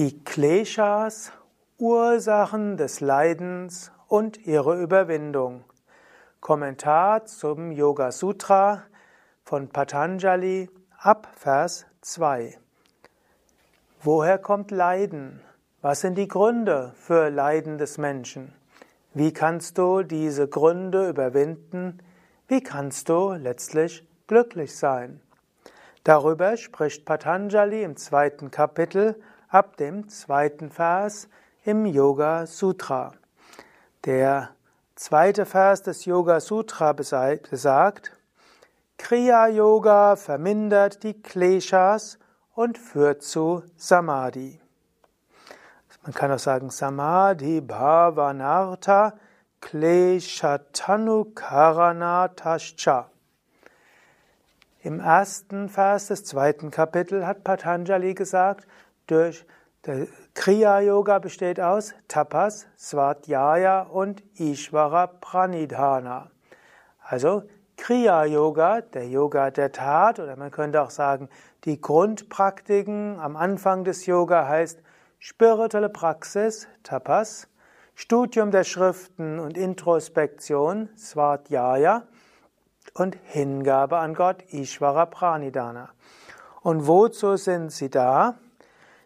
Die Kleshas, Ursachen des Leidens und ihre Überwindung. Kommentar zum Yoga Sutra von Patanjali ab Vers 2. Woher kommt Leiden? Was sind die Gründe für Leiden des Menschen? Wie kannst du diese Gründe überwinden? Wie kannst du letztlich glücklich sein? Darüber spricht Patanjali im zweiten Kapitel ab dem zweiten Vers im Yoga Sutra. Der zweite Vers des Yoga Sutra besagt, Kriya Yoga vermindert die Kleshas und führt zu Samadhi. Man kann auch sagen Samadhi Bhavanartha Kleshatanu Karanatascha. Im ersten Vers des zweiten Kapitels hat Patanjali gesagt, durch der Kriya Yoga besteht aus Tapas, Svadhyaya und Ishvara Pranidhana. Also Kriya Yoga, der Yoga der Tat, oder man könnte auch sagen, die Grundpraktiken am Anfang des Yoga heißt spirituelle Praxis, Tapas, Studium der Schriften und Introspektion, Svadhyaya, und Hingabe an Gott, Ishvara Pranidhana. Und wozu sind sie da?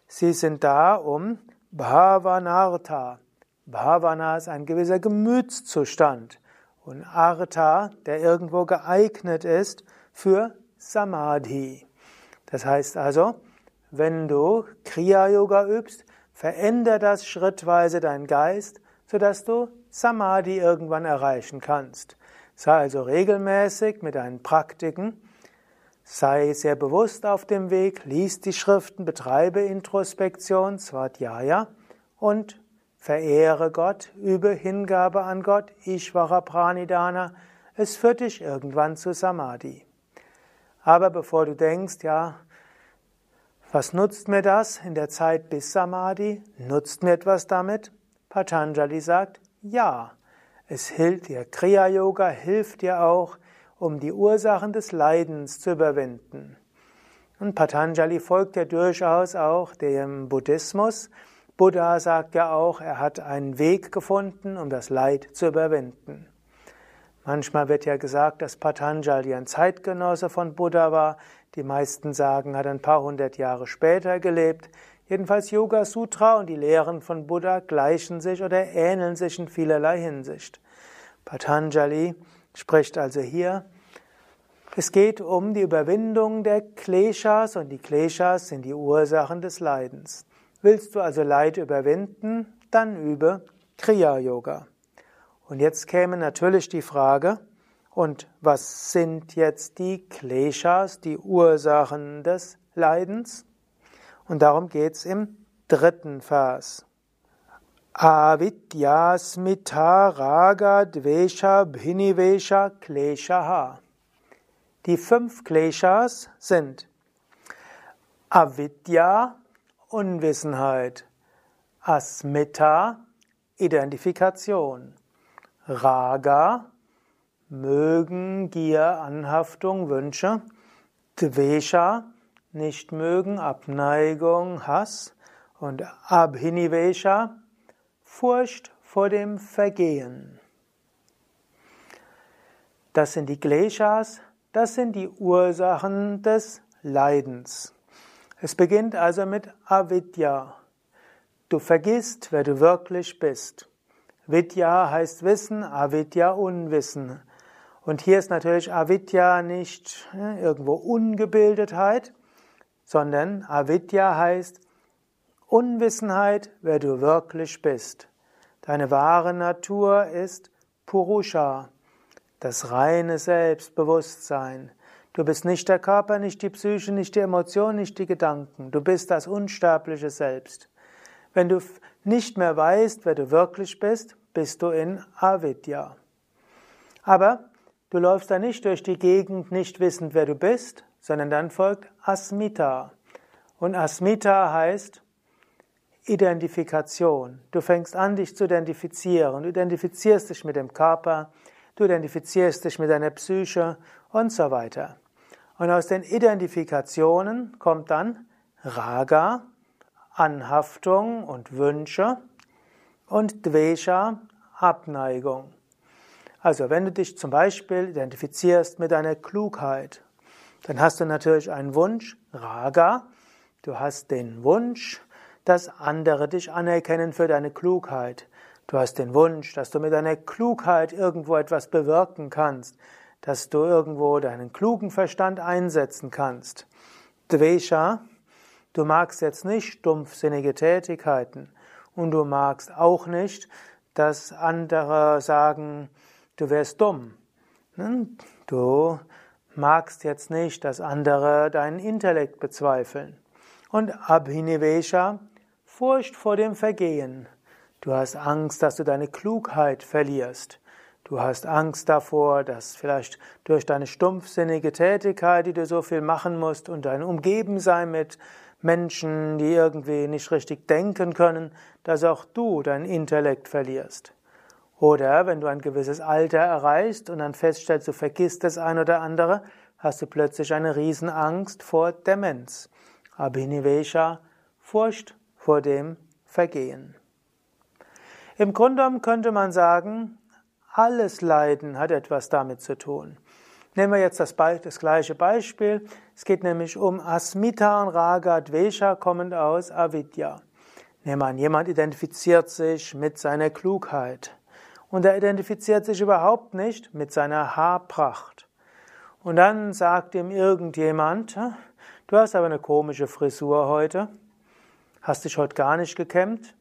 Sie sind da, um Bhavanartha. Bhavana ist ein gewisser Gemütszustand. Und Artha, der irgendwo geeignet ist für Samadhi. Das heißt also, wenn du Kriya-Yoga übst, veränder das schrittweise deinen Geist, sodass du Samadhi irgendwann erreichen kannst. Sei also regelmäßig mit deinen Praktiken Sei sehr bewusst auf dem Weg, lies die Schriften, betreibe Introspektion, Svadhyaya und verehre Gott, übe Hingabe an Gott, Ishvara Pranidhana. Es führt dich irgendwann zu Samadhi. Aber bevor du denkst, ja, was nutzt mir das in der Zeit bis Samadhi? Nutzt mir etwas damit? Patanjali sagt, ja. Es hilft dir. Kriya Yoga hilft dir auch, um die Ursachen des Leidens zu überwinden. Und Patanjali folgt ja durchaus auch dem Buddhismus. Buddha sagt ja auch, er hat einen Weg gefunden, um das Leid zu überwinden. Manchmal wird ja gesagt, dass Patanjali ein Zeitgenosse von Buddha war. Die meisten sagen, er hat ein paar hundert Jahre später gelebt. Jedenfalls Yoga Sutra und die Lehren von Buddha gleichen sich oder ähneln sich in vielerlei Hinsicht. Patanjali spricht also hier, es geht um die Überwindung der Kleshas und die Kleshas sind die Ursachen des Leidens. Willst du also Leid überwinden, dann übe Kriya Yoga. Und jetzt käme natürlich die Frage, und was sind jetzt die Kleshas, die Ursachen des Leidens? Und darum geht's im dritten Vers. Avidya smita raga dvesha bhinivesha kleshaha. Die fünf Kleshas sind Avidya, Unwissenheit, Asmita, Identifikation, Raga, Mögen, Gier, Anhaftung, Wünsche, Dvesha, Nichtmögen, Abneigung, Hass. Und Abhinivesha, Furcht vor dem Vergehen. Das sind die Kleshas, das sind die Ursachen des Leidens. Es beginnt also mit Avidya. Du vergisst, wer du wirklich bist. Vidya heißt Wissen, Avidya Unwissen. Und hier ist natürlich Avidya nicht äh, irgendwo Ungebildetheit, sondern Avidya heißt Unwissenheit, wer du wirklich bist. Deine wahre Natur ist Purusha, das reine Selbstbewusstsein. Du bist nicht der Körper, nicht die Psyche, nicht die Emotion, nicht die Gedanken. Du bist das unsterbliche Selbst. Wenn du nicht mehr weißt, wer du wirklich bist, bist du in Avidya. Aber du läufst da nicht durch die Gegend, nicht wissend, wer du bist, sondern dann folgt Asmita. Und Asmita heißt Identifikation. Du fängst an, dich zu identifizieren. Du identifizierst dich mit dem Körper, du identifizierst dich mit deiner Psyche und so weiter. Und aus den Identifikationen kommt dann Raga, Anhaftung und Wünsche und Dvesha Abneigung. Also wenn du dich zum Beispiel identifizierst mit deiner Klugheit, dann hast du natürlich einen Wunsch, Raga, du hast den Wunsch, dass andere dich anerkennen für deine Klugheit. Du hast den Wunsch, dass du mit deiner Klugheit irgendwo etwas bewirken kannst, dass du irgendwo deinen klugen Verstand einsetzen kannst. Dvesha, du magst jetzt nicht stumpfsinnige Tätigkeiten und du magst auch nicht, dass andere sagen, du wärst dumm. Hm? Du magst jetzt nicht, dass andere deinen Intellekt bezweifeln. Und Abhinivesha, Furcht vor dem Vergehen. Du hast Angst, dass du deine Klugheit verlierst. Du hast Angst davor, dass vielleicht durch deine stumpfsinnige Tätigkeit, die du so viel machen musst und dein Umgebensein mit Menschen, die irgendwie nicht richtig denken können, dass auch du dein Intellekt verlierst. Oder wenn du ein gewisses Alter erreichst und dann feststellst, du vergisst das ein oder andere, hast du plötzlich eine Riesenangst vor Demenz. Abhinivesha, Furcht vor dem Vergehen. Im Grunde genommen könnte man sagen, alles Leiden hat etwas damit zu tun. Nehmen wir jetzt das, das, gleiche Beispiel. Es geht nämlich um Asmita und Raga Dvesha kommend aus Avidya. Nehmen wir an, jemand identifiziert sich mit seiner Klugheit. Und er identifiziert sich überhaupt nicht mit seiner Haarpracht. Und dann sagt ihm irgendjemand, du hast aber eine komische Frisur heute. Hast dich heute gar nicht gekämmt?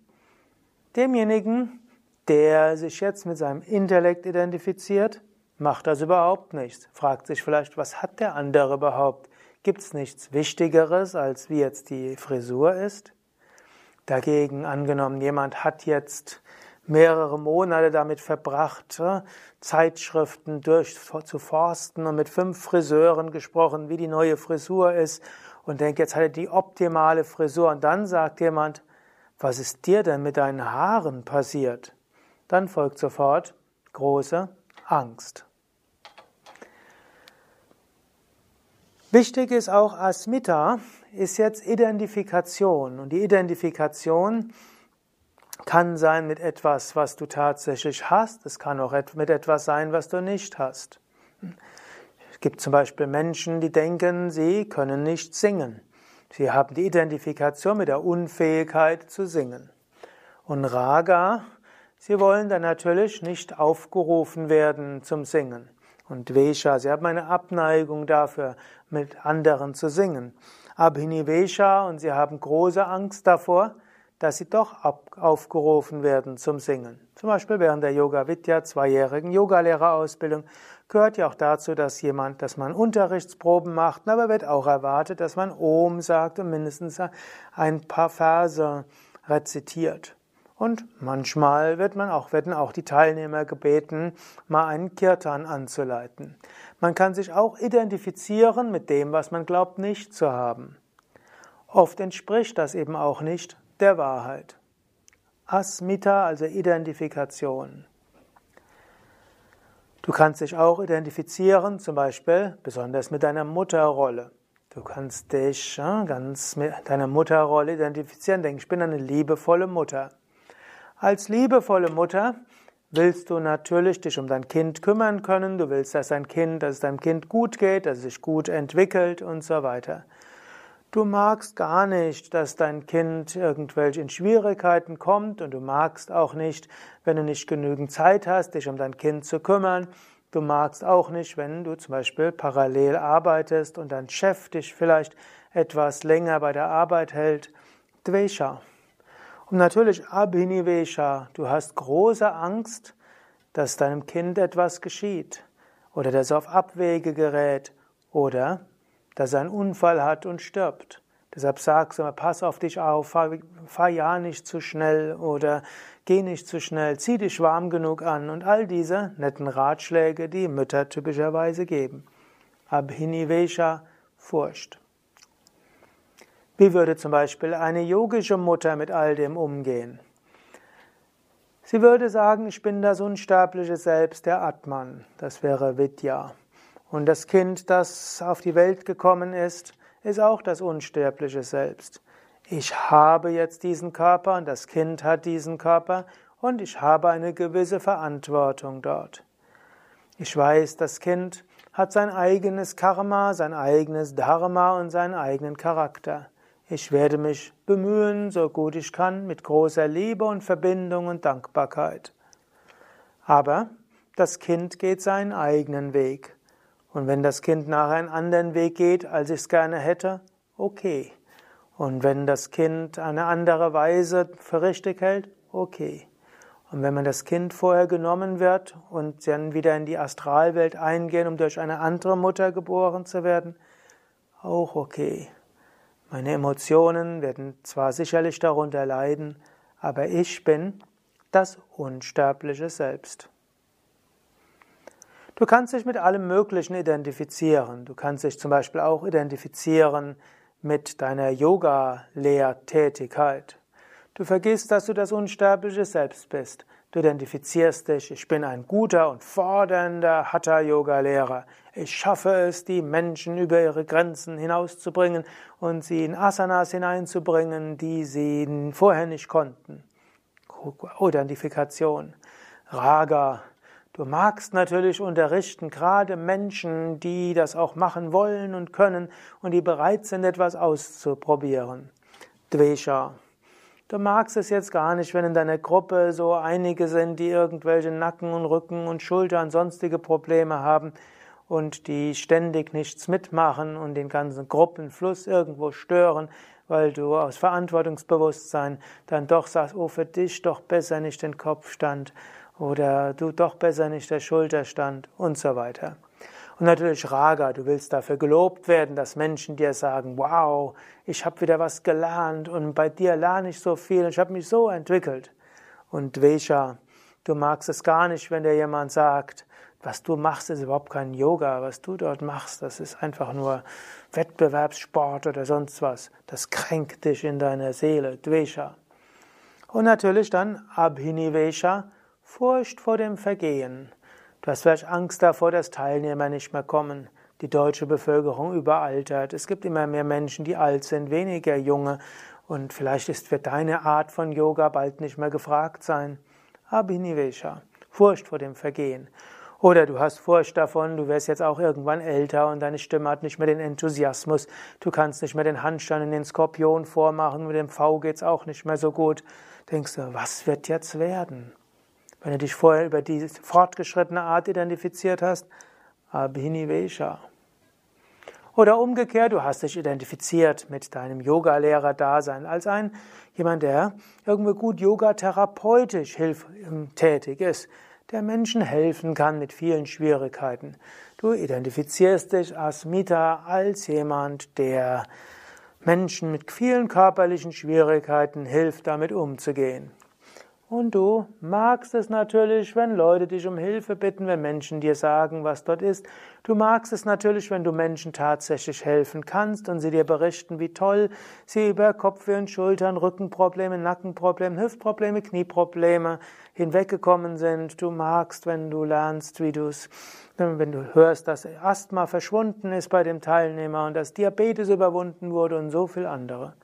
Demjenigen, der sich jetzt mit seinem Intellekt identifiziert, macht das überhaupt nichts. Fragt sich vielleicht, was hat der andere überhaupt? Gibt es nichts Wichtigeres, als wie jetzt die Frisur ist? Dagegen angenommen, jemand hat jetzt mehrere Monate damit verbracht, Zeitschriften durchzuforsten und mit fünf Friseuren gesprochen, wie die neue Frisur ist und denkt, jetzt hat er die optimale Frisur und dann sagt jemand, was ist dir denn mit deinen Haaren passiert? Dann folgt sofort große Angst. Wichtig ist auch Asmita, ist jetzt Identifikation. Und die Identifikation kann sein mit etwas, was du tatsächlich hast. Es kann auch mit etwas sein, was du nicht hast. Es gibt zum Beispiel Menschen, die denken, sie können nicht singen. Sie haben die Identifikation mit der Unfähigkeit zu singen. Und Raga, sie wollen dann natürlich nicht aufgerufen werden zum Singen. Und Vesha, sie haben eine Abneigung dafür, mit anderen zu singen. Abhinivesha, und sie haben große Angst davor, dass sie doch aufgerufen werden zum Singen. Zum Beispiel während der Yoga Vidya zweijährigen Yogalehrerausbildung gehört ja auch dazu, dass jemand, dass man Unterrichtsproben macht, aber wird auch erwartet, dass man Om sagt und mindestens ein paar Verse rezitiert. Und manchmal wird man auch, werden auch die Teilnehmer gebeten, mal einen Kirtan anzuleiten. Man kann sich auch identifizieren mit dem, was man glaubt nicht zu haben. Oft entspricht das eben auch nicht der Wahrheit. Asmita, also Identifikation. Du kannst dich auch identifizieren, zum Beispiel besonders mit deiner Mutterrolle. Du kannst dich ganz mit deiner Mutterrolle identifizieren, denken, ich bin eine liebevolle Mutter. Als liebevolle Mutter willst du natürlich dich um dein Kind kümmern können, du willst, dass dein Kind, dass es deinem Kind gut geht, dass es sich gut entwickelt und so weiter. Du magst gar nicht, dass dein Kind irgendwelche in Schwierigkeiten kommt und du magst auch nicht, wenn du nicht genügend Zeit hast, dich um dein Kind zu kümmern. Du magst auch nicht, wenn du zum Beispiel parallel arbeitest und dein Chef dich vielleicht etwas länger bei der Arbeit hält. Dvesha. Und natürlich Abhinivesha. Du hast große Angst, dass deinem Kind etwas geschieht oder dass es auf Abwege gerät oder dass er einen Unfall hat und stirbt. Deshalb sagst du pass auf dich auf, fahr, fahr ja nicht zu schnell oder geh nicht zu schnell, zieh dich warm genug an und all diese netten Ratschläge, die Mütter typischerweise geben. Abhinivesha, Furcht. Wie würde zum Beispiel eine yogische Mutter mit all dem umgehen? Sie würde sagen, ich bin das unsterbliche Selbst, der Atman. Das wäre Vidya. Und das Kind, das auf die Welt gekommen ist, ist auch das unsterbliche Selbst. ich habe jetzt diesen Körper und das Kind hat diesen Körper und ich habe eine gewisse Verantwortung dort. Ich weiß, das Kind hat sein eigenes Karma, sein eigenes Dharma und seinen eigenen Charakter. Ich werde mich bemühen, so gut ich kann, mit großer Liebe und Verbindung und Dankbarkeit. Aber das Kind geht seinen eigenen Weg. Und wenn das Kind nachher einen anderen Weg geht, als ich es gerne hätte, okay. Und wenn das Kind eine andere Weise für richtig hält, okay. Und wenn man das Kind vorher genommen wird und dann wieder in die Astralwelt eingehen, um durch eine andere Mutter geboren zu werden, auch okay. Meine Emotionen werden zwar sicherlich darunter leiden, aber ich bin das unsterbliche Selbst. Du kannst dich mit allem Möglichen identifizieren. Du kannst dich zum Beispiel auch identifizieren mit deiner Yoga-Lehrtätigkeit. Du vergisst, dass du das unsterbliche Selbst bist. Du identifizierst dich, ich bin ein guter und fordernder Hatha-Yoga-Lehrer. Ich schaffe es, die Menschen über ihre Grenzen hinauszubringen und sie in Asanas hineinzubringen, die sie vorher nicht konnten. Identifikation. Raga. Du magst natürlich unterrichten, gerade Menschen, die das auch machen wollen und können und die bereit sind, etwas auszuprobieren. Dvesha. Du magst es jetzt gar nicht, wenn in deiner Gruppe so einige sind, die irgendwelche Nacken und Rücken und Schultern sonstige Probleme haben und die ständig nichts mitmachen und den ganzen Gruppenfluss irgendwo stören, weil du aus Verantwortungsbewusstsein dann doch sagst, oh, für dich doch besser nicht den Kopfstand oder du doch besser nicht der Schulterstand und so weiter. Und natürlich Raga, du willst dafür gelobt werden, dass Menschen dir sagen, wow, ich habe wieder was gelernt und bei dir lerne ich so viel ich habe mich so entwickelt. Und Dvesha, du magst es gar nicht, wenn dir jemand sagt, was du machst, ist überhaupt kein Yoga, was du dort machst, das ist einfach nur Wettbewerbssport oder sonst was. Das kränkt dich in deiner Seele, Dvesha. Und natürlich dann Abhinivesha, Furcht vor dem Vergehen. Du hast vielleicht Angst davor, dass Teilnehmer nicht mehr kommen. Die deutsche Bevölkerung überaltert. Es gibt immer mehr Menschen, die alt sind, weniger junge. Und vielleicht ist für deine Art von Yoga bald nicht mehr gefragt sein. Abhinivesha. Furcht vor dem Vergehen. Oder du hast Furcht davon, du wirst jetzt auch irgendwann älter und deine Stimme hat nicht mehr den Enthusiasmus. Du kannst nicht mehr den Handstand in den Skorpion vormachen, mit dem V geht's auch nicht mehr so gut. Denkst du, was wird jetzt werden? Wenn du dich vorher über die fortgeschrittene Art identifiziert hast, Abhinivesha. Oder umgekehrt, du hast dich identifiziert mit deinem Yogalehrer-Dasein als ein jemand, der irgendwie gut yogatherapeutisch ähm, tätig ist, der Menschen helfen kann mit vielen Schwierigkeiten. Du identifizierst dich als Mita als jemand, der Menschen mit vielen körperlichen Schwierigkeiten hilft, damit umzugehen. Und du magst es natürlich, wenn Leute dich um Hilfe bitten, wenn Menschen dir sagen, was dort ist. Du magst es natürlich, wenn du Menschen tatsächlich helfen kannst und sie dir berichten, wie toll sie über Kopfweh und Schultern, Rückenprobleme, Nackenprobleme, Hüftprobleme, Knieprobleme hinweggekommen sind. Du magst, wenn du lernst, wie du es, wenn du hörst, dass Asthma verschwunden ist bei dem Teilnehmer und dass Diabetes überwunden wurde und so viel andere.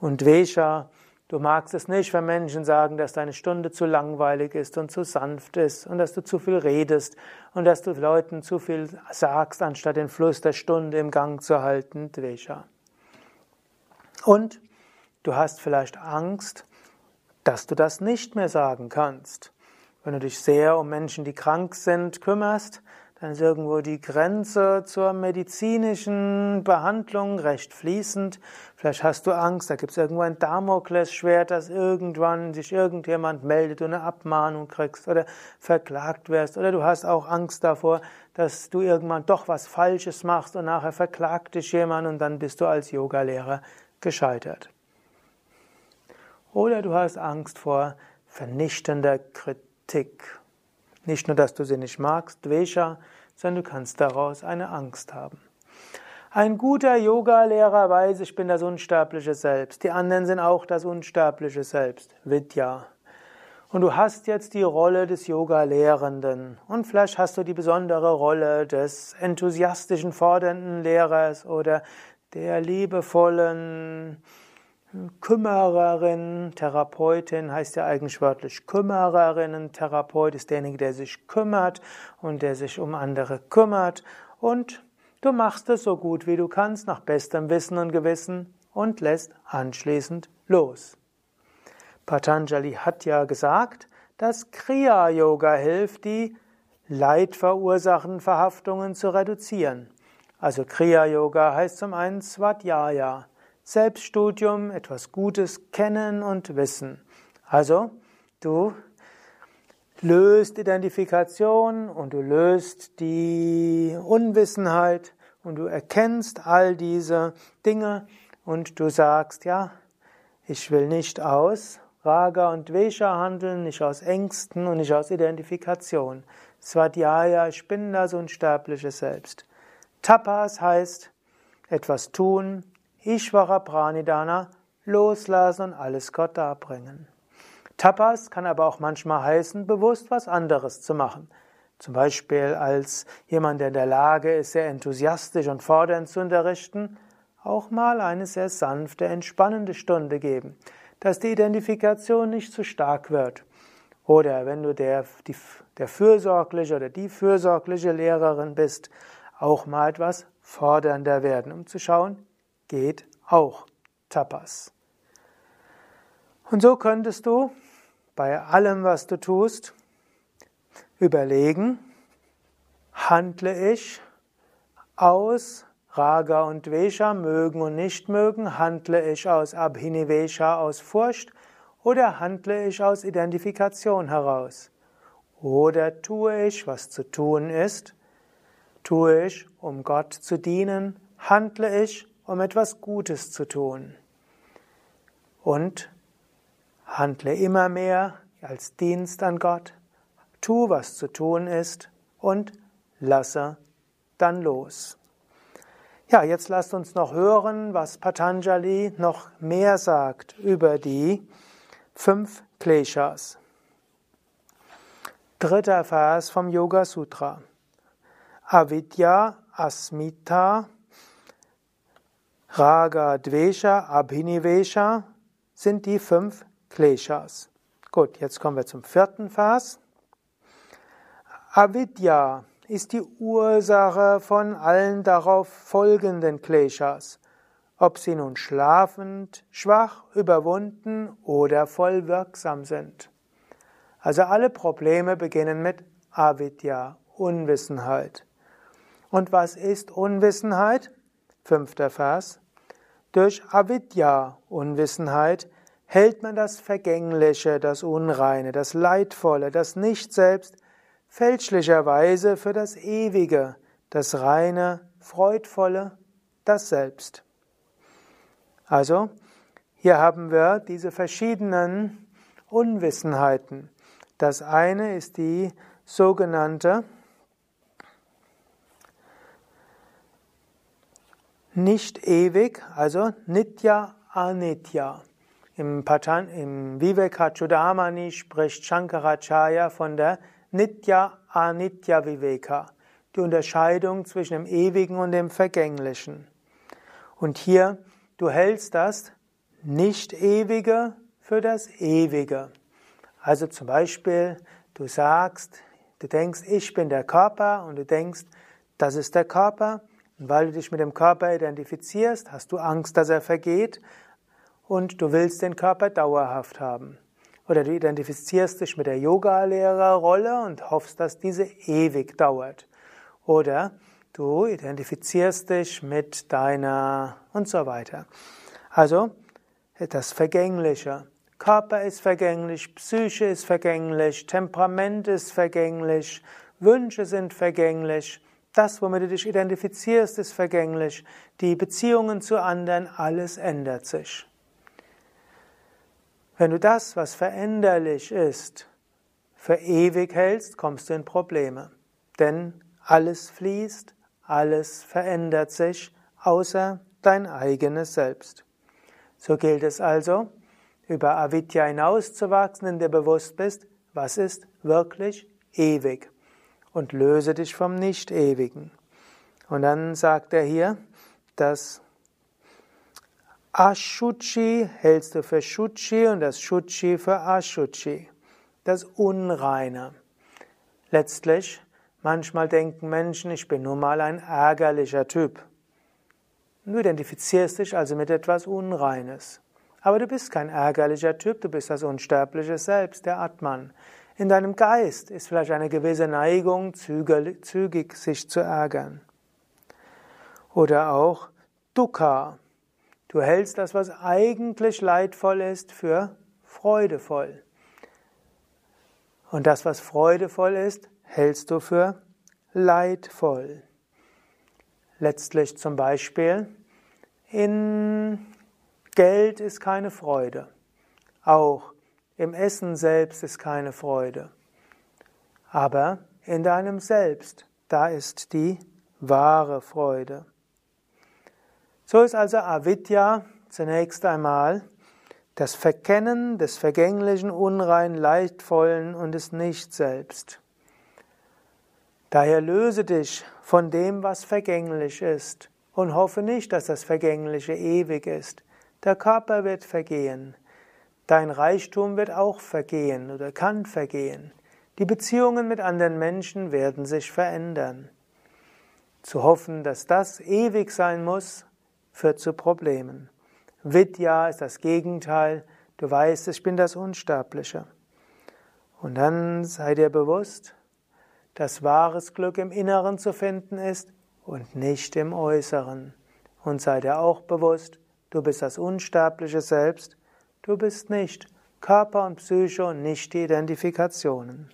Und Vesha, Du magst es nicht, wenn Menschen sagen, dass deine Stunde zu langweilig ist und zu sanft ist und dass du zu viel redest und dass du Leuten zu viel sagst, anstatt den Fluss der Stunde im Gang zu halten, Dvesha. Und du hast vielleicht Angst, dass du das nicht mehr sagen kannst. Wenn du dich sehr um Menschen, die krank sind, kümmerst, dann ist irgendwo die Grenze zur medizinischen Behandlung recht fließend. Vielleicht hast du Angst, da gibt es irgendwo ein Damoklesschwert, dass irgendwann sich irgendjemand meldet und eine Abmahnung kriegst oder verklagt wirst. Oder du hast auch Angst davor, dass du irgendwann doch was Falsches machst und nachher verklagt dich jemand und dann bist du als Yogalehrer gescheitert. Oder du hast Angst vor vernichtender Kritik. Nicht nur, dass du sie nicht magst, Dvesha, sondern du kannst daraus eine Angst haben. Ein guter Yoga-Lehrer weiß, ich bin das unsterbliche Selbst. Die anderen sind auch das unsterbliche Selbst. Vidya. Und du hast jetzt die Rolle des Yoga-Lehrenden. Und vielleicht hast du die besondere Rolle des enthusiastischen, fordernden Lehrers oder der liebevollen Kümmererin, Therapeutin heißt ja eigentlich wörtlich Kümmererin. Therapeut ist derjenige, der sich kümmert und der sich um andere kümmert. Und du machst es so gut wie du kannst, nach bestem Wissen und Gewissen und lässt anschließend los. Patanjali hat ja gesagt, dass Kriya-Yoga hilft, die leidverursachenden Verhaftungen zu reduzieren. Also Kriya-Yoga heißt zum einen Svadhyaya. Selbststudium, etwas Gutes kennen und wissen. Also, du löst Identifikation und du löst die Unwissenheit und du erkennst all diese Dinge und du sagst, ja, ich will nicht aus Raga und Vesha handeln, nicht aus Ängsten und nicht aus Identifikation. Svadhyaya, ich bin das unsterbliche Selbst. Tapas heißt etwas tun, Ishvara Pranidana, loslassen und alles Gott darbringen. Tapas kann aber auch manchmal heißen, bewusst was anderes zu machen. Zum Beispiel als jemand, der in der Lage ist, sehr enthusiastisch und fordernd zu unterrichten, auch mal eine sehr sanfte, entspannende Stunde geben, dass die Identifikation nicht zu stark wird. Oder wenn du der, die, der fürsorgliche oder die fürsorgliche Lehrerin bist, auch mal etwas fordernder werden, um zu schauen, geht auch Tapas. Und so könntest du bei allem, was du tust, überlegen, handle ich aus Raga und Vesha, mögen und nicht mögen, handle ich aus Abhinivesha, aus Furcht, oder handle ich aus Identifikation heraus? Oder tue ich, was zu tun ist, tue ich, um Gott zu dienen, handle ich, um etwas Gutes zu tun. Und handle immer mehr als Dienst an Gott, tu, was zu tun ist und lasse dann los. Ja, jetzt lasst uns noch hören, was Patanjali noch mehr sagt über die fünf Kleshas. Dritter Vers vom Yoga Sutra. Avidya, Asmita, Raga, Dvesha, Abhinivesha sind die fünf Kleshas. Gut, jetzt kommen wir zum vierten Vers. Avidya ist die Ursache von allen darauf folgenden Kleshas, ob sie nun schlafend, schwach, überwunden oder voll wirksam sind. Also alle Probleme beginnen mit Avidya, Unwissenheit. Und was ist Unwissenheit? Fünfter Vers. Durch Avidya, Unwissenheit, hält man das Vergängliche, das Unreine, das Leidvolle, das Nicht-Selbst fälschlicherweise für das Ewige, das Reine, Freudvolle, das Selbst. Also, hier haben wir diese verschiedenen Unwissenheiten. Das eine ist die sogenannte nicht ewig, also Nitya Anitya. Im, Patan, im Vivekachudamani spricht Shankaracharya von der Nitya Anitya Viveka, die Unterscheidung zwischen dem Ewigen und dem Vergänglichen. Und hier, du hältst das Nicht-Ewige für das Ewige. Also zum Beispiel, du sagst, du denkst, ich bin der Körper und du denkst, das ist der Körper weil du dich mit dem Körper identifizierst, hast du Angst, dass er vergeht und du willst den Körper dauerhaft haben. Oder du identifizierst dich mit der Yoga-Lehrerrolle und hoffst, dass diese ewig dauert. Oder du identifizierst dich mit deiner und so weiter. Also das Vergängliche. Körper ist vergänglich, Psyche ist vergänglich, Temperament ist vergänglich, Wünsche sind vergänglich. Das, womit du dich identifizierst, ist vergänglich. Die Beziehungen zu anderen, alles ändert sich. Wenn du das, was veränderlich ist, für ewig hältst, kommst du in Probleme. Denn alles fließt, alles verändert sich, außer dein eigenes Selbst. So gilt es also, über Avidya hinauszuwachsen, in der bewusst bist, was ist wirklich ewig und löse dich vom Nicht-Ewigen. Und dann sagt er hier, dass Ashuchi hältst du für Shuchi und das Shuchi für Ashuchi. Das Unreine. Letztlich, manchmal denken Menschen, ich bin nun mal ein ärgerlicher Typ. Du identifizierst dich also mit etwas Unreines. Aber du bist kein ärgerlicher Typ, du bist das unsterbliche Selbst, der Atman. In deinem Geist ist vielleicht eine gewisse Neigung, zügig sich zu ärgern. Oder auch Dukkha. Du hältst das, was eigentlich leidvoll ist, für freudevoll. Und das, was freudevoll ist, hältst du für leidvoll. Letztlich zum Beispiel, in Geld ist keine Freude. Auch im Essen selbst ist keine Freude. Aber in deinem Selbst, da ist die wahre Freude. So ist also Avidya zunächst einmal das Verkennen des vergänglichen, unrein, leidvollen und des Nicht-Selbst. Daher löse dich von dem, was vergänglich ist, und hoffe nicht, dass das Vergängliche ewig ist. Der Körper wird vergehen. Dein Reichtum wird auch vergehen oder kann vergehen. Die Beziehungen mit anderen Menschen werden sich verändern. Zu hoffen, dass das ewig sein muss, führt zu Problemen. Vidya ist das Gegenteil. Du weißt, ich bin das Unsterbliche. Und dann sei dir bewusst, dass wahres Glück im Inneren zu finden ist und nicht im Äußeren. Und sei dir auch bewusst, du bist das unsterbliche Selbst, du bist nicht Körper und Psyche und nicht die Identifikationen.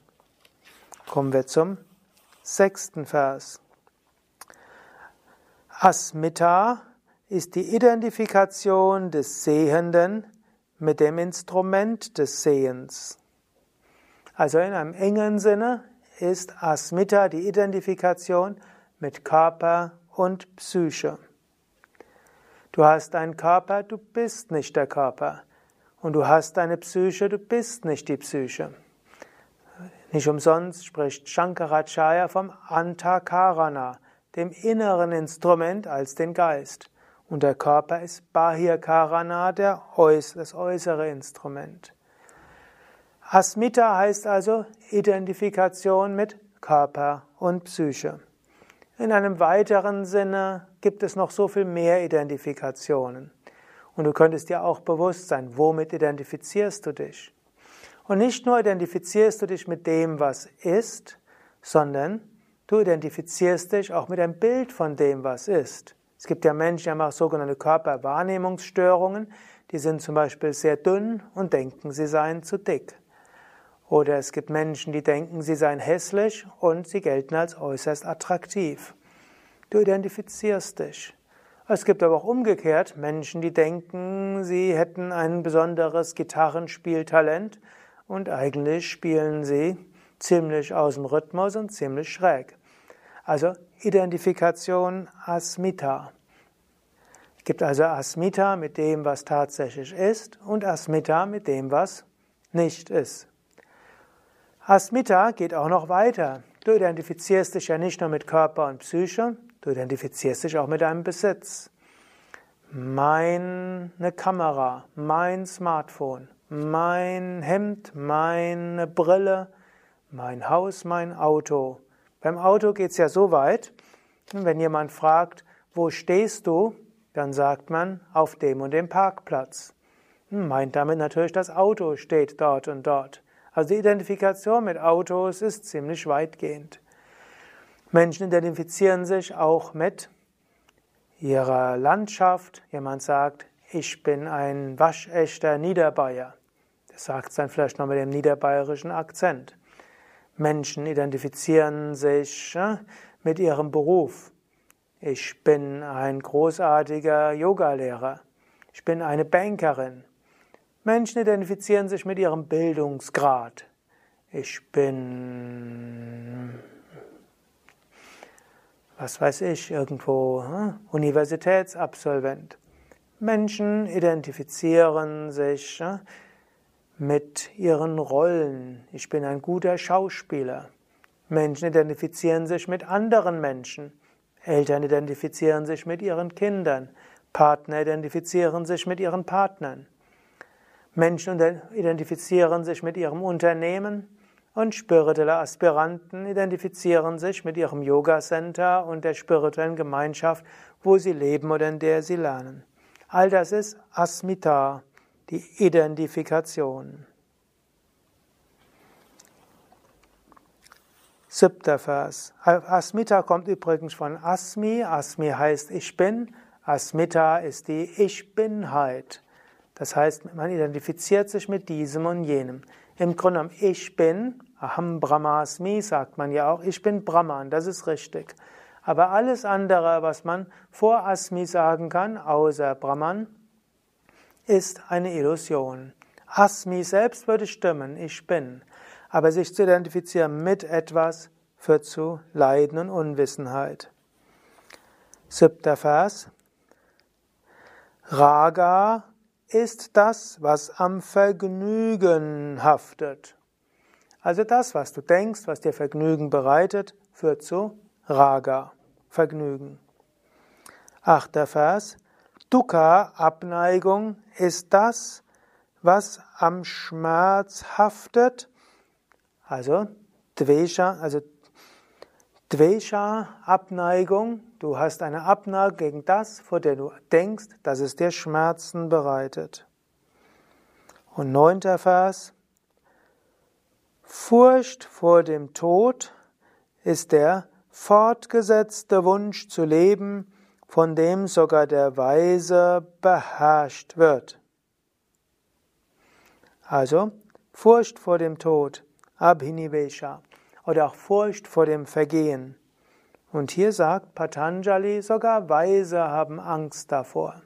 Kommen wir zum sechsten Vers. Asmita ist die Identifikation des Sehenden mit dem Instrument des Sehens. Also in einem engen Sinne ist Asmita die Identifikation mit Körper und Psyche. Du hast einen Körper, du bist nicht der Körper. Und du hast eine Psyche, du bist nicht die Psyche. Nicht umsonst spricht Shankaracharya vom Antakarana, dem inneren Instrument als den Geist. Und der Körper ist Bahirkarana, der Äuß das äußere Instrument. Asmita heißt also Identifikation mit Körper und Psyche. In einem weiteren Sinne gibt es noch so viel mehr Identifikationen. Und du könntest dir auch bewusst sein, womit identifizierst du dich? Und nicht nur identifizierst du dich mit dem, was ist, sondern du identifizierst dich auch mit einem Bild von dem, was ist. Es gibt ja Menschen, die haben auch sogenannte Körperwahrnehmungsstörungen. Die sind zum Beispiel sehr dünn und denken, sie seien zu dick. Oder es gibt Menschen, die denken, sie seien hässlich und sie gelten als äußerst attraktiv. Du identifizierst dich. Es gibt aber auch umgekehrt Menschen, die denken, sie hätten ein besonderes Gitarrenspieltalent und eigentlich spielen sie ziemlich aus dem Rhythmus und ziemlich schräg. Also Identifikation Asmita. Es gibt also Asmita mit dem, was tatsächlich ist und Asmita mit dem, was nicht ist. Asmita geht auch noch weiter. Du identifizierst dich ja nicht nur mit Körper und Psyche, du identifizierst dich auch mit deinem Besitz. Meine Kamera, mein Smartphone, mein Hemd, meine Brille, mein Haus, mein Auto, beim Auto geht es ja so weit, wenn jemand fragt, wo stehst du, dann sagt man, auf dem und dem Parkplatz. Meint damit natürlich, das Auto steht dort und dort. Also die Identifikation mit Autos ist ziemlich weitgehend. Menschen identifizieren sich auch mit ihrer Landschaft. Jemand sagt, ich bin ein waschechter Niederbayer. Das sagt es dann vielleicht noch mit dem niederbayerischen Akzent. Menschen identifizieren sich mit ihrem Beruf. Ich bin ein großartiger Yogalehrer. Ich bin eine Bankerin. Menschen identifizieren sich mit ihrem Bildungsgrad. Ich bin, was weiß ich, irgendwo Universitätsabsolvent. Menschen identifizieren sich mit ihren Rollen. Ich bin ein guter Schauspieler. Menschen identifizieren sich mit anderen Menschen. Eltern identifizieren sich mit ihren Kindern. Partner identifizieren sich mit ihren Partnern. Menschen identifizieren sich mit ihrem Unternehmen und spirituelle Aspiranten identifizieren sich mit ihrem Yoga Center und der spirituellen Gemeinschaft, wo sie leben oder in der sie lernen. All das ist Asmita, die Identifikation. Siebter Vers. Asmita kommt übrigens von Asmi. Asmi heißt ich bin. Asmita ist die Ich Binheit. Das heißt, man identifiziert sich mit diesem und jenem. Im Grunde genommen, ich bin, Aham Brahmasmi, sagt man ja auch, ich bin Brahman, das ist richtig. Aber alles andere, was man vor Asmi sagen kann, außer Brahman, ist eine Illusion. Asmi selbst würde stimmen, ich bin. Aber sich zu identifizieren mit etwas führt zu Leiden und Unwissenheit. Siebter Vers. Raga ist das, was am Vergnügen haftet. Also das, was du denkst, was dir Vergnügen bereitet, führt zu Raga, Vergnügen. Achter Vers. Dukkha, Abneigung, ist das, was am Schmerz haftet. Also Dvesha, also Dvesha, Abneigung, du hast eine Abneigung gegen das, vor der du denkst, dass es dir Schmerzen bereitet. Und neunter Vers. Furcht vor dem Tod ist der fortgesetzte Wunsch zu leben, von dem sogar der Weise beherrscht wird. Also Furcht vor dem Tod, Abhinivesha oder auch Furcht vor dem Vergehen. Und hier sagt Patanjali, sogar Weise haben Angst davor.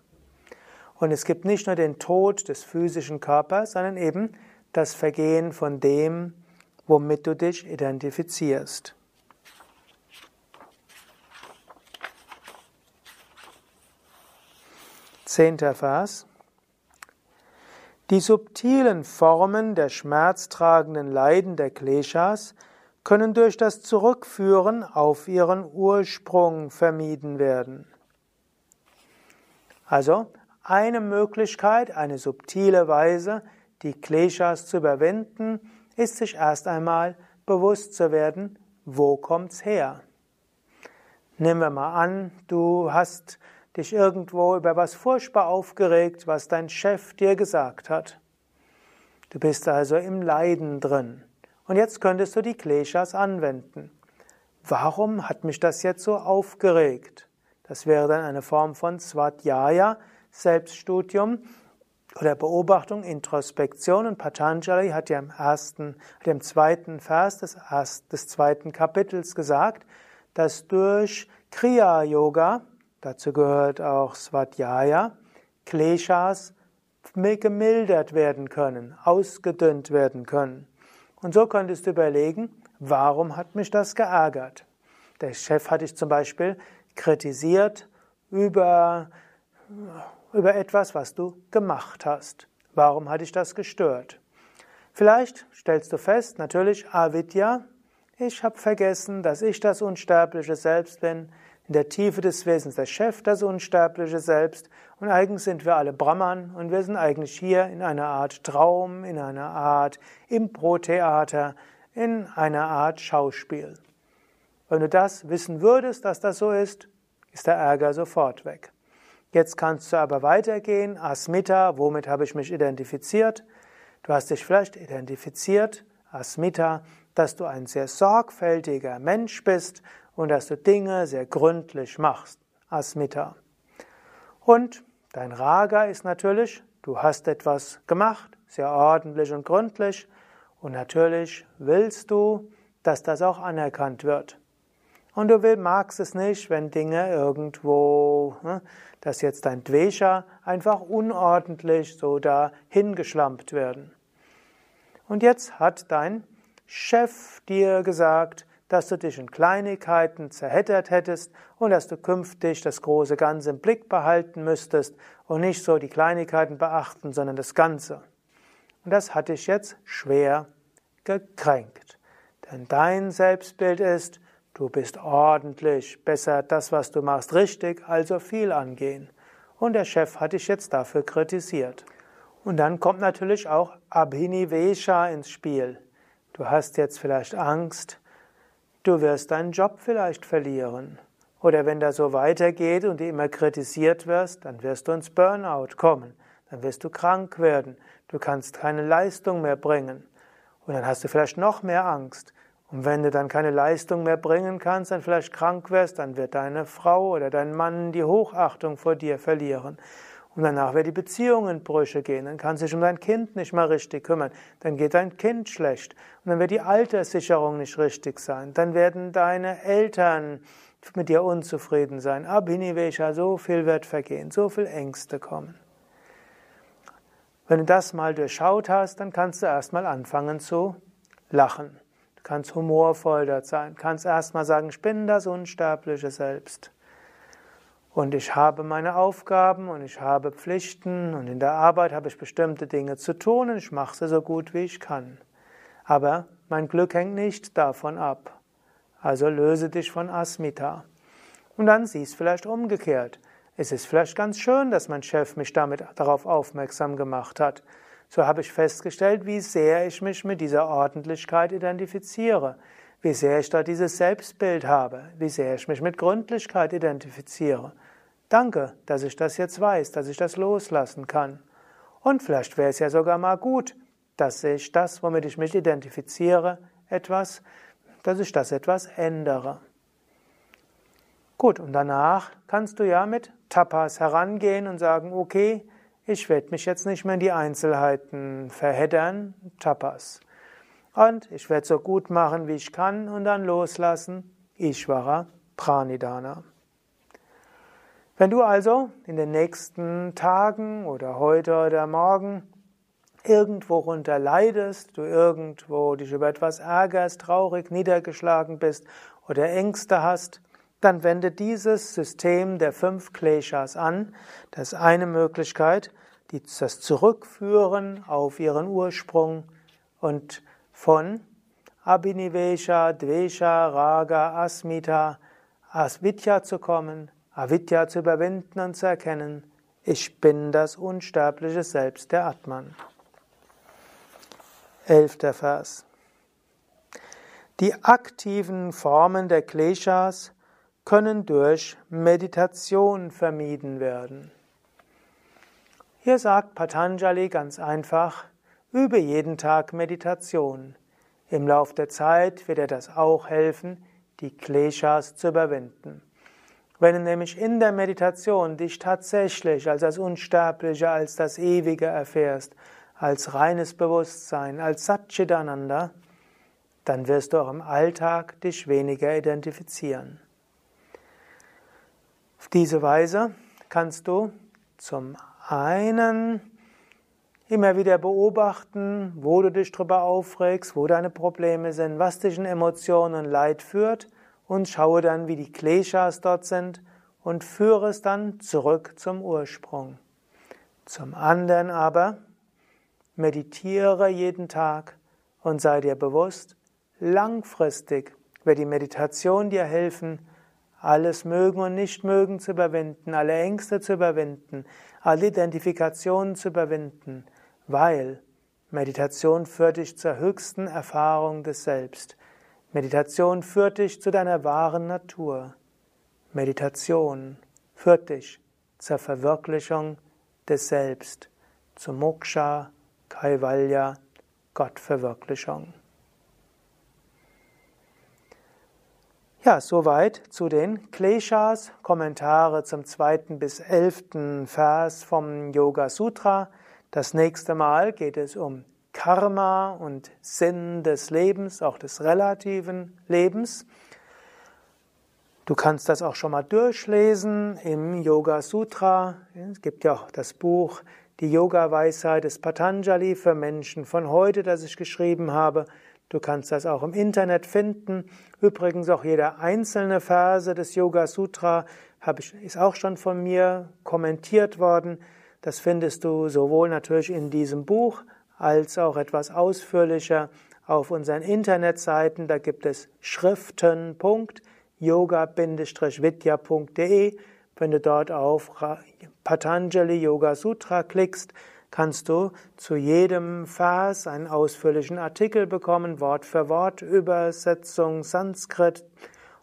Und es gibt nicht nur den Tod des physischen Körpers, sondern eben das Vergehen von dem, womit du dich identifizierst. Zehnter Vers. Die subtilen Formen der schmerztragenden Leiden der Kleshas können durch das Zurückführen auf ihren Ursprung vermieden werden. Also eine Möglichkeit, eine subtile Weise, die Kleshas zu überwinden, ist sich erst einmal bewusst zu werden, wo kommt's her? Nehmen wir mal an, du hast dich irgendwo über was furchtbar aufgeregt, was dein Chef dir gesagt hat. Du bist also im Leiden drin. Und jetzt könntest du die Kleshas anwenden. Warum hat mich das jetzt so aufgeregt? Das wäre dann eine Form von Swadhyaya, Selbststudium oder Beobachtung, Introspektion. Und Patanjali hat ja im ersten, dem zweiten Vers des, des zweiten Kapitels gesagt, dass durch Kriya Yoga, dazu gehört auch Swadhyaya, Kleshas gemildert werden können, ausgedünnt werden können. Und so könntest du überlegen, warum hat mich das geärgert? Der Chef hat dich zum Beispiel kritisiert über, über etwas, was du gemacht hast. Warum hat dich das gestört? Vielleicht stellst du fest, natürlich Avidya, ich habe vergessen, dass ich das unsterbliche Selbst bin in der Tiefe des Wesens der Chef, das unsterbliche Selbst. Und eigentlich sind wir alle Brahman und wir sind eigentlich hier in einer Art Traum, in einer Art Impro-Theater, in einer Art Schauspiel. Wenn du das wissen würdest, dass das so ist, ist der Ärger sofort weg. Jetzt kannst du aber weitergehen. Asmita, womit habe ich mich identifiziert? Du hast dich vielleicht identifiziert, Asmita, dass du ein sehr sorgfältiger Mensch bist und dass du Dinge sehr gründlich machst. Asmita. Und dein Raga ist natürlich, du hast etwas gemacht, sehr ordentlich und gründlich, und natürlich willst du, dass das auch anerkannt wird. Und du magst es nicht, wenn Dinge irgendwo, ne, dass jetzt dein Dvesha einfach unordentlich so da hingeschlampt werden. Und jetzt hat dein Chef dir gesagt, dass du dich in Kleinigkeiten zerhättert hättest und dass du künftig das große Ganze im Blick behalten müsstest und nicht so die Kleinigkeiten beachten, sondern das Ganze. Und das hat dich jetzt schwer gekränkt. Denn dein Selbstbild ist, du bist ordentlich, besser das, was du machst, richtig, also viel angehen. und der Chef hat dich jetzt dafür kritisiert. Und dann kommt natürlich auch Abhinivesha ins Spiel. Du hast jetzt vielleicht Angst, du wirst deinen Job vielleicht verlieren. Oder wenn das so weitergeht und du immer kritisiert wirst, dann wirst du ins Burnout kommen, dann wirst du krank werden, du kannst keine Leistung mehr bringen. Und dann hast du vielleicht noch mehr Angst. Und wenn du dann keine Leistung mehr bringen kannst, dann vielleicht krank wirst, dann wird deine Frau oder dein Mann die Hochachtung vor dir verlieren. Und danach wird die Beziehung in Brüche gehen. Dann kannst du dich um dein Kind nicht mal richtig kümmern. Dann geht dein Kind schlecht. Und dann wird die Alterssicherung nicht richtig sein. Dann werden deine Eltern mit dir unzufrieden sein. Abhinivesha, so viel wird vergehen, so viel Ängste kommen. Wenn du das mal durchschaut hast, dann kannst du erstmal anfangen zu lachen. Du kannst humorvoll sein, du kannst erstmal sagen, ich bin das unsterbliche Selbst. Und ich habe meine Aufgaben und ich habe Pflichten und in der Arbeit habe ich bestimmte Dinge zu tun und ich mache sie so gut wie ich kann. Aber mein Glück hängt nicht davon ab. Also löse dich von Asmita. Und dann siehst vielleicht umgekehrt. Es ist vielleicht ganz schön, dass mein Chef mich damit darauf aufmerksam gemacht hat. So habe ich festgestellt, wie sehr ich mich mit dieser Ordentlichkeit identifiziere, wie sehr ich da dieses Selbstbild habe, wie sehr ich mich mit Gründlichkeit identifiziere. Danke, dass ich das jetzt weiß, dass ich das loslassen kann. Und vielleicht wäre es ja sogar mal gut, dass ich das, womit ich mich identifiziere, etwas, dass ich das etwas ändere. Gut, und danach kannst du ja mit Tapas herangehen und sagen, okay, ich werde mich jetzt nicht mehr in die Einzelheiten verheddern, Tapas. Und ich werde so gut machen, wie ich kann und dann loslassen, Ishvara Pranidana. Wenn du also in den nächsten Tagen oder heute oder morgen irgendwo runter leidest, du irgendwo dich über etwas ärgerst, traurig, niedergeschlagen bist oder Ängste hast, dann wende dieses System der fünf Kleshas an. Das ist eine Möglichkeit, das Zurückführen auf ihren Ursprung und von Abhinivesha, Dvesha, Raga, Asmita, Asvidya zu kommen, Avidya zu überwinden und zu erkennen, ich bin das unsterbliche Selbst der Atman. Elfter Vers. Die aktiven Formen der Kleshas können durch Meditation vermieden werden. Hier sagt Patanjali ganz einfach, übe jeden Tag Meditation. Im Lauf der Zeit wird dir das auch helfen, die Kleshas zu überwinden. Wenn du nämlich in der Meditation dich tatsächlich als das Unsterbliche, als das Ewige erfährst, als reines Bewusstsein, als Satchitananda, dann wirst du auch im Alltag dich weniger identifizieren. Auf diese Weise kannst du zum einen immer wieder beobachten, wo du dich darüber aufregst, wo deine Probleme sind, was dich in Emotionen und Leid führt und schaue dann, wie die Kleshas dort sind und führe es dann zurück zum Ursprung. Zum anderen aber meditiere jeden Tag und sei dir bewusst, langfristig wird die Meditation dir helfen, alles Mögen und Nichtmögen zu überwinden, alle Ängste zu überwinden, alle Identifikationen zu überwinden, weil Meditation führt dich zur höchsten Erfahrung des Selbst. Meditation führt dich zu deiner wahren Natur. Meditation führt dich zur Verwirklichung des Selbst, zu Moksha, Kaivalya, Gottverwirklichung. Ja, soweit zu den Kleshas, Kommentare zum zweiten bis elften Vers vom Yoga Sutra. Das nächste Mal geht es um Karma und Sinn des Lebens, auch des relativen Lebens. Du kannst das auch schon mal durchlesen im Yoga Sutra. Es gibt ja auch das Buch Die Yoga-Weisheit des Patanjali für Menschen von heute, das ich geschrieben habe. Du kannst das auch im Internet finden. Übrigens auch jeder einzelne Verse des Yoga Sutra ist auch schon von mir kommentiert worden. Das findest du sowohl natürlich in diesem Buch als auch etwas ausführlicher auf unseren Internetseiten. Da gibt es schriften.yoga-vidya.de. Wenn du dort auf Patanjali Yoga Sutra klickst, kannst du zu jedem Vers einen ausführlichen Artikel bekommen, Wort für Wort, Übersetzung, Sanskrit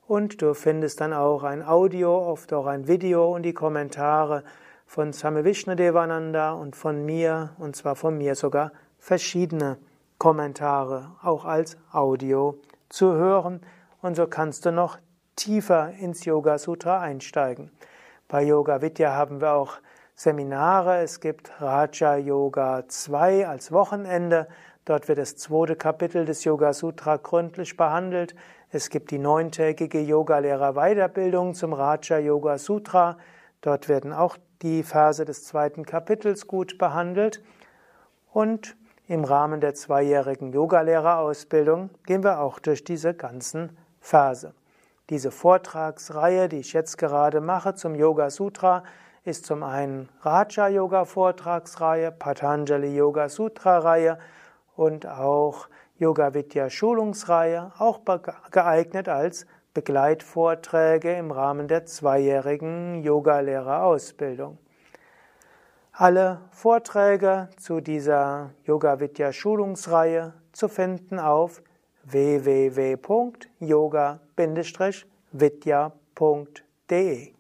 und du findest dann auch ein Audio, oft auch ein Video und die Kommentare von Swami Vishnudevananda und von mir, und zwar von mir sogar verschiedene Kommentare, auch als Audio zu hören. Und so kannst du noch tiefer ins Yoga Sutra einsteigen. Bei Yoga Vidya haben wir auch Seminare. Es gibt Raja Yoga 2 als Wochenende. Dort wird das zweite Kapitel des Yoga Sutra gründlich behandelt. Es gibt die neuntägige Yogalehrer-Weiterbildung zum Raja Yoga Sutra. Dort werden auch die Verse des zweiten Kapitels gut behandelt. Und im Rahmen der zweijährigen Yogalehrerausbildung gehen wir auch durch diese ganzen Verse. Diese Vortragsreihe, die ich jetzt gerade mache zum Yoga Sutra, ist zum einen Raja Yoga Vortragsreihe, Patanjali Yoga Sutra Reihe und auch Yoga Vidya Schulungsreihe, auch geeignet als Begleitvorträge im Rahmen der zweijährigen Yogalehrerausbildung. Alle Vorträge zu dieser Yoga Vidya Schulungsreihe zu finden auf www.yoga-vidya.de